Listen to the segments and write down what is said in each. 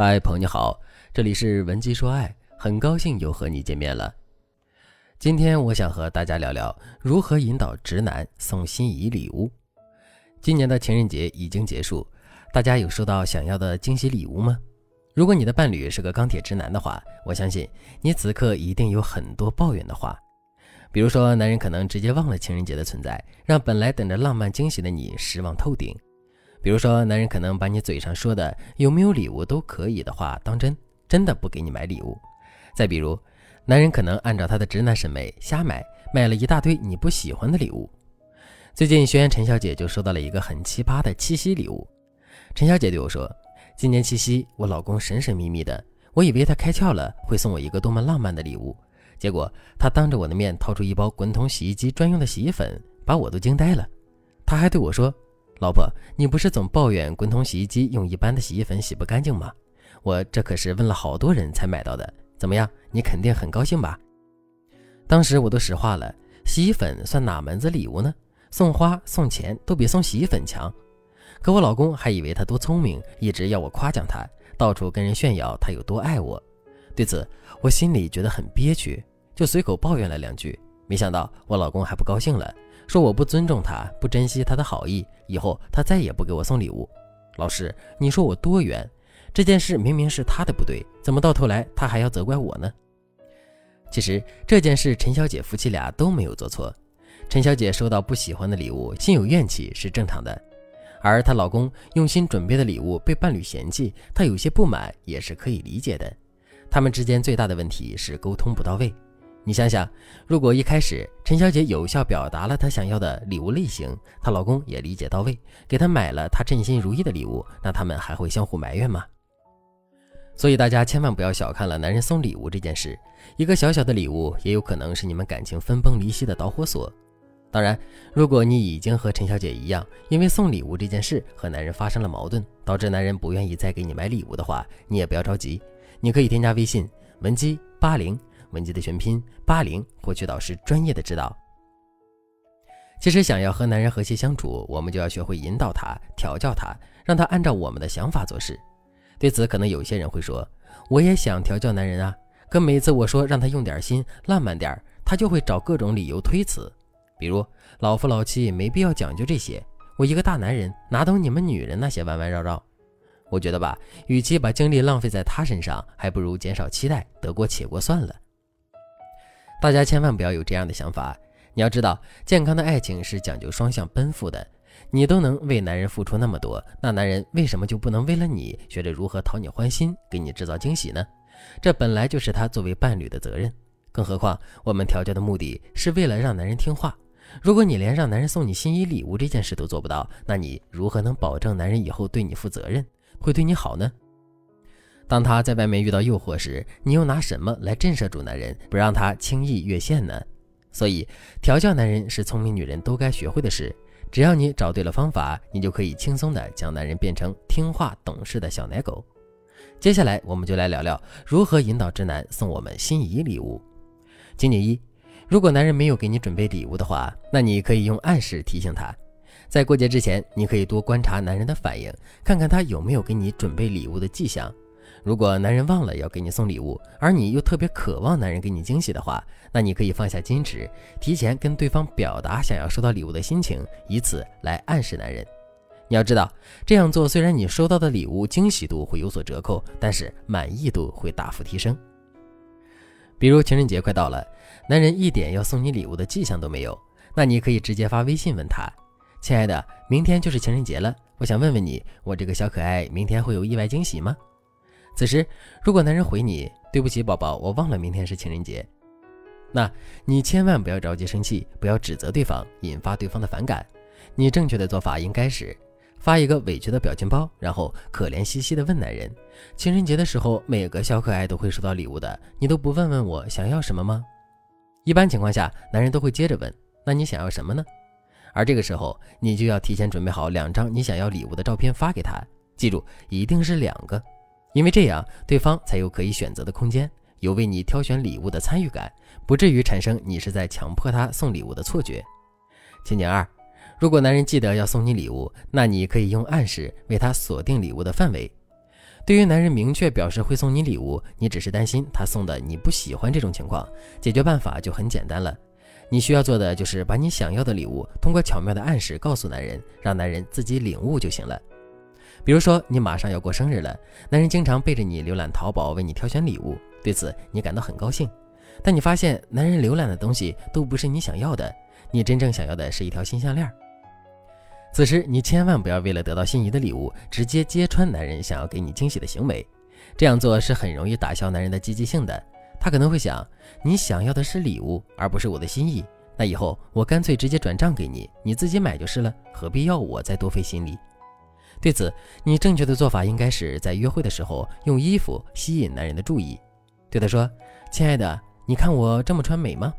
嗨，朋友你好，这里是文姬说爱，很高兴又和你见面了。今天我想和大家聊聊如何引导直男送心仪礼物。今年的情人节已经结束，大家有收到想要的惊喜礼物吗？如果你的伴侣是个钢铁直男的话，我相信你此刻一定有很多抱怨的话，比如说男人可能直接忘了情人节的存在，让本来等着浪漫惊喜的你失望透顶。比如说，男人可能把你嘴上说的有没有礼物都可以的话当真，真的不给你买礼物。再比如，男人可能按照他的直男审美瞎买，买了一大堆你不喜欢的礼物。最近学员陈小姐就收到了一个很奇葩的七夕礼物。陈小姐对我说：“今年七夕，我老公神神秘秘的，我以为他开窍了会送我一个多么浪漫的礼物，结果他当着我的面掏出一包滚筒洗衣机专用的洗衣粉，把我都惊呆了。他还对我说。”老婆，你不是总抱怨滚筒洗衣机用一般的洗衣粉洗不干净吗？我这可是问了好多人才买到的，怎么样？你肯定很高兴吧？当时我都石化了，洗衣粉算哪门子礼物呢？送花送钱都比送洗衣粉强。可我老公还以为他多聪明，一直要我夸奖他，到处跟人炫耀他有多爱我。对此，我心里觉得很憋屈，就随口抱怨了两句。没想到我老公还不高兴了。说我不尊重他，不珍惜他的好意，以后他再也不给我送礼物。老师，你说我多冤？这件事明明是他的不对，怎么到头来他还要责怪我呢？其实这件事陈小姐夫妻俩都没有做错。陈小姐收到不喜欢的礼物，心有怨气是正常的，而她老公用心准备的礼物被伴侣嫌弃，她有些不满也是可以理解的。他们之间最大的问题是沟通不到位。你想想，如果一开始陈小姐有效表达了她想要的礼物类型，她老公也理解到位，给她买了她称心如意的礼物，那他们还会相互埋怨吗？所以大家千万不要小看了男人送礼物这件事，一个小小的礼物也有可能是你们感情分崩离析的导火索。当然，如果你已经和陈小姐一样，因为送礼物这件事和男人发生了矛盾，导致男人不愿意再给你买礼物的话，你也不要着急，你可以添加微信文姬八零。文姬的全拼八零，获取导师专业的指导。其实，想要和男人和谐相处，我们就要学会引导他、调教他，让他按照我们的想法做事。对此，可能有些人会说：“我也想调教男人啊，可每次我说让他用点心、浪漫点儿他就会找各种理由推辞，比如老夫老妻没必要讲究这些，我一个大男人哪懂你们女人那些弯弯绕绕。”我觉得吧，与其把精力浪费在他身上，还不如减少期待，得过且过算了。大家千万不要有这样的想法。你要知道，健康的爱情是讲究双向奔赴的。你都能为男人付出那么多，那男人为什么就不能为了你学着如何讨你欢心，给你制造惊喜呢？这本来就是他作为伴侣的责任。更何况，我们调教的目的是为了让男人听话。如果你连让男人送你心仪礼物这件事都做不到，那你如何能保证男人以后对你负责任，会对你好呢？当他在外面遇到诱惑时，你又拿什么来震慑住男人，不让他轻易越线呢？所以，调教男人是聪明女人都该学会的事。只要你找对了方法，你就可以轻松地将男人变成听话懂事的小奶狗。接下来，我们就来聊聊如何引导直男送我们心仪礼物。情景一：如果男人没有给你准备礼物的话，那你可以用暗示提醒他。在过节之前，你可以多观察男人的反应，看看他有没有给你准备礼物的迹象。如果男人忘了要给你送礼物，而你又特别渴望男人给你惊喜的话，那你可以放下矜持，提前跟对方表达想要收到礼物的心情，以此来暗示男人。你要知道，这样做虽然你收到的礼物惊喜度会有所折扣，但是满意度会大幅提升。比如情人节快到了，男人一点要送你礼物的迹象都没有，那你可以直接发微信问他：“亲爱的，明天就是情人节了，我想问问你，我这个小可爱明天会有意外惊喜吗？”此时，如果男人回你“对不起，宝宝，我忘了明天是情人节”，那你千万不要着急生气，不要指责对方，引发对方的反感。你正确的做法应该是发一个委屈的表情包，然后可怜兮兮的问男人：“情人节的时候，每个小可爱都会收到礼物的，你都不问问我想要什么吗？”一般情况下，男人都会接着问：“那你想要什么呢？”而这个时候，你就要提前准备好两张你想要礼物的照片发给他，记住，一定是两个。因为这样，对方才有可以选择的空间，有为你挑选礼物的参与感，不至于产生你是在强迫他送礼物的错觉。情景二，如果男人记得要送你礼物，那你可以用暗示为他锁定礼物的范围。对于男人明确表示会送你礼物，你只是担心他送的你不喜欢这种情况，解决办法就很简单了。你需要做的就是把你想要的礼物通过巧妙的暗示告诉男人，让男人自己领悟就行了。比如说，你马上要过生日了，男人经常背着你浏览淘宝为你挑选礼物，对此你感到很高兴。但你发现男人浏览的东西都不是你想要的，你真正想要的是一条新项链。此时你千万不要为了得到心仪的礼物，直接揭穿男人想要给你惊喜的行为，这样做是很容易打消男人的积极性的。他可能会想，你想要的是礼物，而不是我的心意。那以后我干脆直接转账给你，你自己买就是了，何必要我再多费心力？对此，你正确的做法应该是在约会的时候用衣服吸引男人的注意，对他说：“亲爱的，你看我这么穿美吗？”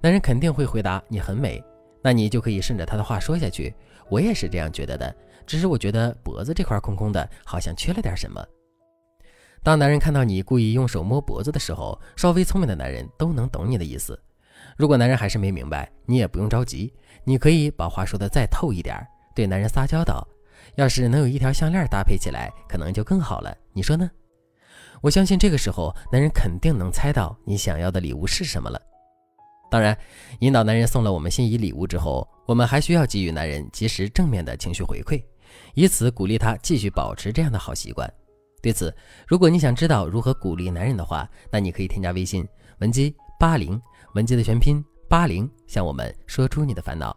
男人肯定会回答：“你很美。”那你就可以顺着他的话说下去：“我也是这样觉得的，只是我觉得脖子这块空空的，好像缺了点什么。”当男人看到你故意用手摸脖子的时候，稍微聪明的男人都能懂你的意思。如果男人还是没明白，你也不用着急，你可以把话说的再透一点，对男人撒娇道：“要是能有一条项链搭配起来，可能就更好了。你说呢？”我相信这个时候，男人肯定能猜到你想要的礼物是什么了。当然，引导男人送了我们心仪礼物之后，我们还需要给予男人及时正面的情绪回馈，以此鼓励他继续保持这样的好习惯。对此，如果你想知道如何鼓励男人的话，那你可以添加微信文姬八零，文姬的全拼八零，向我们说出你的烦恼。